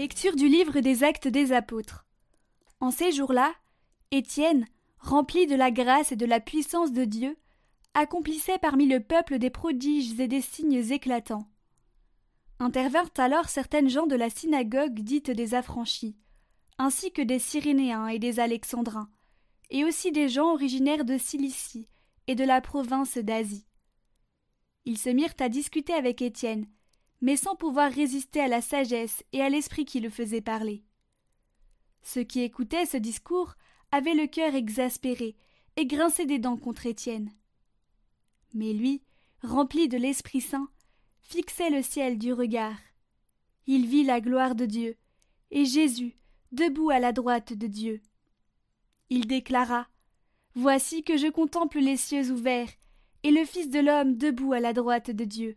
Lecture du livre des Actes des Apôtres. En ces jours-là, Étienne, rempli de la grâce et de la puissance de Dieu, accomplissait parmi le peuple des prodiges et des signes éclatants. Intervinrent alors certaines gens de la synagogue dite des affranchis, ainsi que des Cyrénéens et des Alexandrins, et aussi des gens originaires de Cilicie et de la province d'Asie. Ils se mirent à discuter avec Étienne, mais sans pouvoir résister à la sagesse et à l'esprit qui le faisait parler. Ceux qui écoutaient ce discours avaient le cœur exaspéré et grinçaient des dents contre Étienne. Mais lui, rempli de l'Esprit Saint, fixait le ciel du regard. Il vit la gloire de Dieu, et Jésus, debout à la droite de Dieu. Il déclara Voici que je contemple les cieux ouverts, et le Fils de l'homme debout à la droite de Dieu.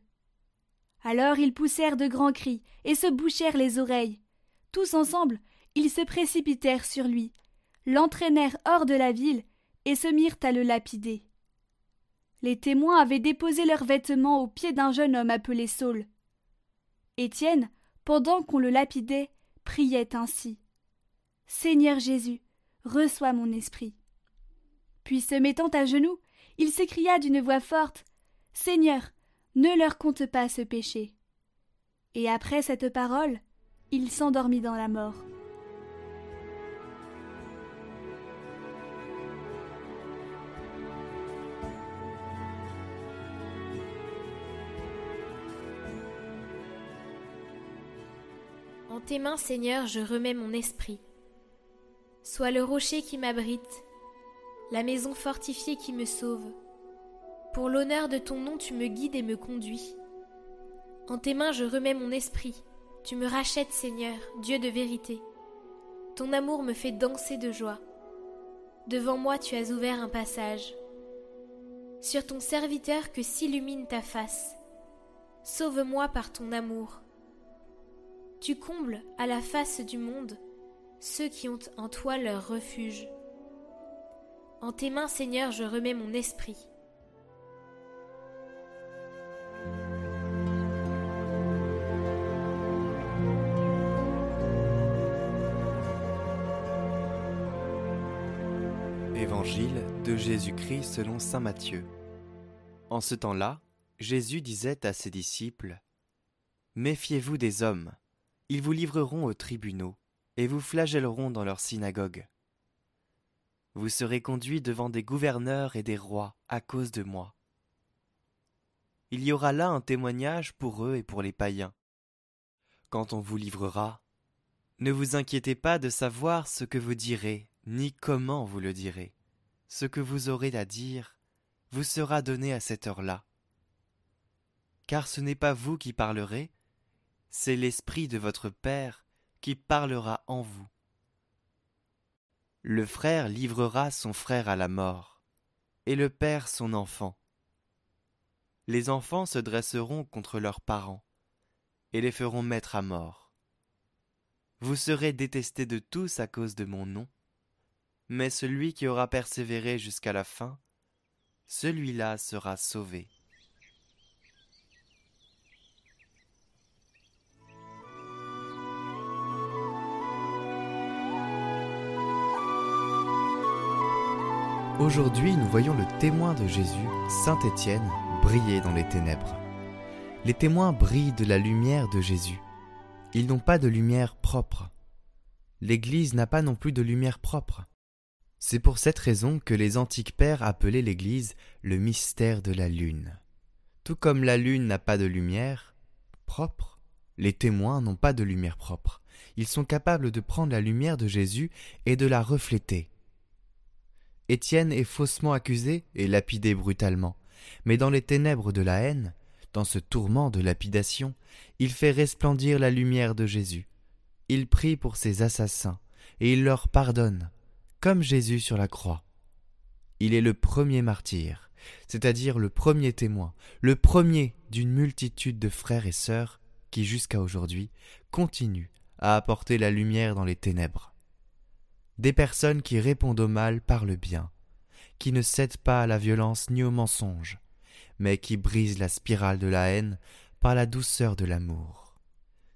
Alors ils poussèrent de grands cris, et se bouchèrent les oreilles. Tous ensemble, ils se précipitèrent sur lui, l'entraînèrent hors de la ville, et se mirent à le lapider. Les témoins avaient déposé leurs vêtements aux pieds d'un jeune homme appelé Saul. Étienne, pendant qu'on le lapidait, priait ainsi. Seigneur Jésus, reçois mon esprit. Puis se mettant à genoux, il s'écria d'une voix forte. Seigneur, ne leur compte pas ce péché. Et après cette parole, il s'endormit dans la mort. En tes mains, Seigneur, je remets mon esprit. Sois le rocher qui m'abrite, la maison fortifiée qui me sauve. Pour l'honneur de ton nom, tu me guides et me conduis. En tes mains, je remets mon esprit. Tu me rachètes, Seigneur, Dieu de vérité. Ton amour me fait danser de joie. Devant moi, tu as ouvert un passage. Sur ton serviteur que s'illumine ta face. Sauve-moi par ton amour. Tu combles à la face du monde ceux qui ont en toi leur refuge. En tes mains, Seigneur, je remets mon esprit. De Jésus-Christ selon Saint Matthieu. En ce temps-là, Jésus disait à ses disciples Méfiez-vous des hommes ils vous livreront aux tribunaux, et vous flagelleront dans leurs synagogues. Vous serez conduits devant des gouverneurs et des rois à cause de moi. Il y aura là un témoignage pour eux et pour les païens. Quand on vous livrera, ne vous inquiétez pas de savoir ce que vous direz, ni comment vous le direz. Ce que vous aurez à dire vous sera donné à cette heure-là. Car ce n'est pas vous qui parlerez, c'est l'Esprit de votre Père qui parlera en vous. Le frère livrera son frère à la mort, et le père son enfant. Les enfants se dresseront contre leurs parents, et les feront mettre à mort. Vous serez détestés de tous à cause de mon nom, mais celui qui aura persévéré jusqu'à la fin, celui-là sera sauvé. Aujourd'hui, nous voyons le témoin de Jésus, Saint Étienne, briller dans les ténèbres. Les témoins brillent de la lumière de Jésus. Ils n'ont pas de lumière propre. L'Église n'a pas non plus de lumière propre. C'est pour cette raison que les antiques pères appelaient l'Église le mystère de la lune. Tout comme la lune n'a pas de lumière propre, les témoins n'ont pas de lumière propre. Ils sont capables de prendre la lumière de Jésus et de la refléter. Étienne est faussement accusé et lapidé brutalement, mais dans les ténèbres de la haine, dans ce tourment de lapidation, il fait resplendir la lumière de Jésus. Il prie pour ses assassins, et il leur pardonne, comme Jésus sur la croix. Il est le premier martyr, c'est-à-dire le premier témoin, le premier d'une multitude de frères et sœurs qui, jusqu'à aujourd'hui, continuent à apporter la lumière dans les ténèbres des personnes qui répondent au mal par le bien, qui ne cèdent pas à la violence ni au mensonge, mais qui brisent la spirale de la haine par la douceur de l'amour.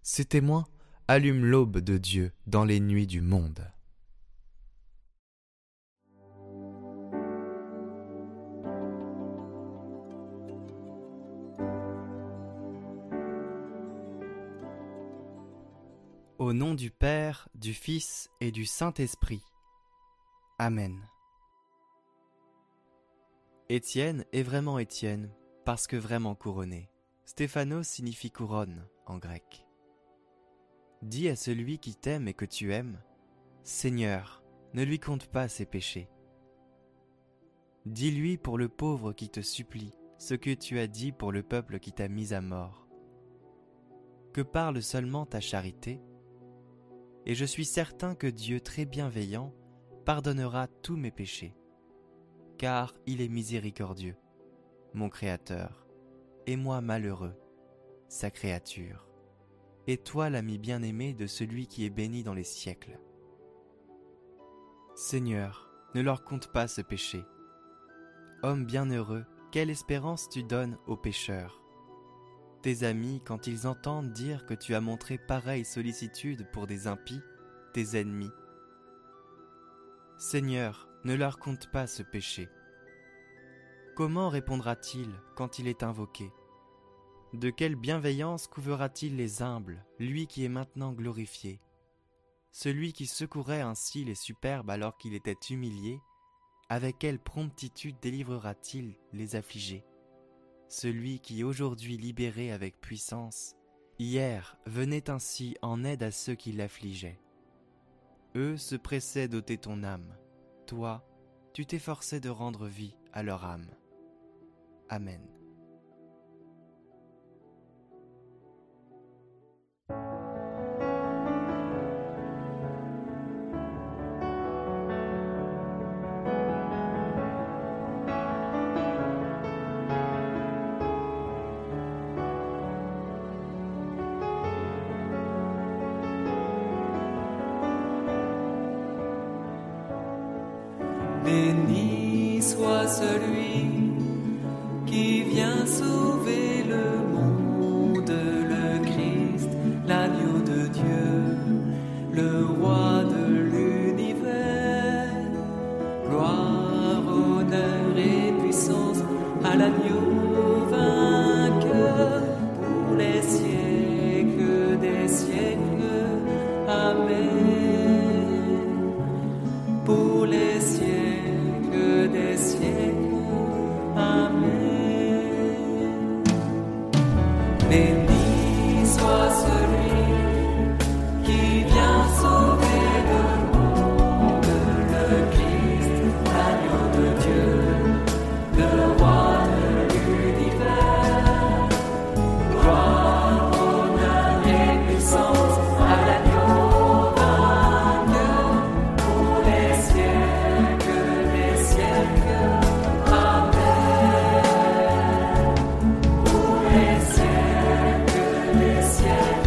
Ces témoins allume l'aube de Dieu dans les nuits du monde. Au nom du Père, du Fils et du Saint-Esprit. Amen. Étienne est vraiment Étienne parce que vraiment couronné. Stéphanos signifie couronne en grec. Dis à celui qui t'aime et que tu aimes, Seigneur, ne lui compte pas ses péchés. Dis-lui pour le pauvre qui te supplie ce que tu as dit pour le peuple qui t'a mis à mort. Que parle seulement ta charité? Et je suis certain que Dieu très bienveillant pardonnera tous mes péchés, car il est miséricordieux, mon Créateur, et moi malheureux, sa créature, et toi l'ami bien-aimé de celui qui est béni dans les siècles. Seigneur, ne leur compte pas ce péché. Homme bienheureux, quelle espérance tu donnes aux pécheurs? Tes amis, quand ils entendent dire que tu as montré pareille sollicitude pour des impies, tes ennemis. Seigneur, ne leur compte pas ce péché. Comment répondra-t-il quand il est invoqué? De quelle bienveillance couvera-t-il les humbles, lui qui est maintenant glorifié? Celui qui secourait ainsi les superbes alors qu'il était humilié, avec quelle promptitude délivrera-t-il les affligés? Celui qui aujourd'hui libéré avec puissance, hier venait ainsi en aide à ceux qui l'affligeaient. Eux se pressaient d'ôter ton âme, toi, tu t'efforçais de rendre vie à leur âme. Amen. Béni soit celui qui vient sauver le monde, Yeah.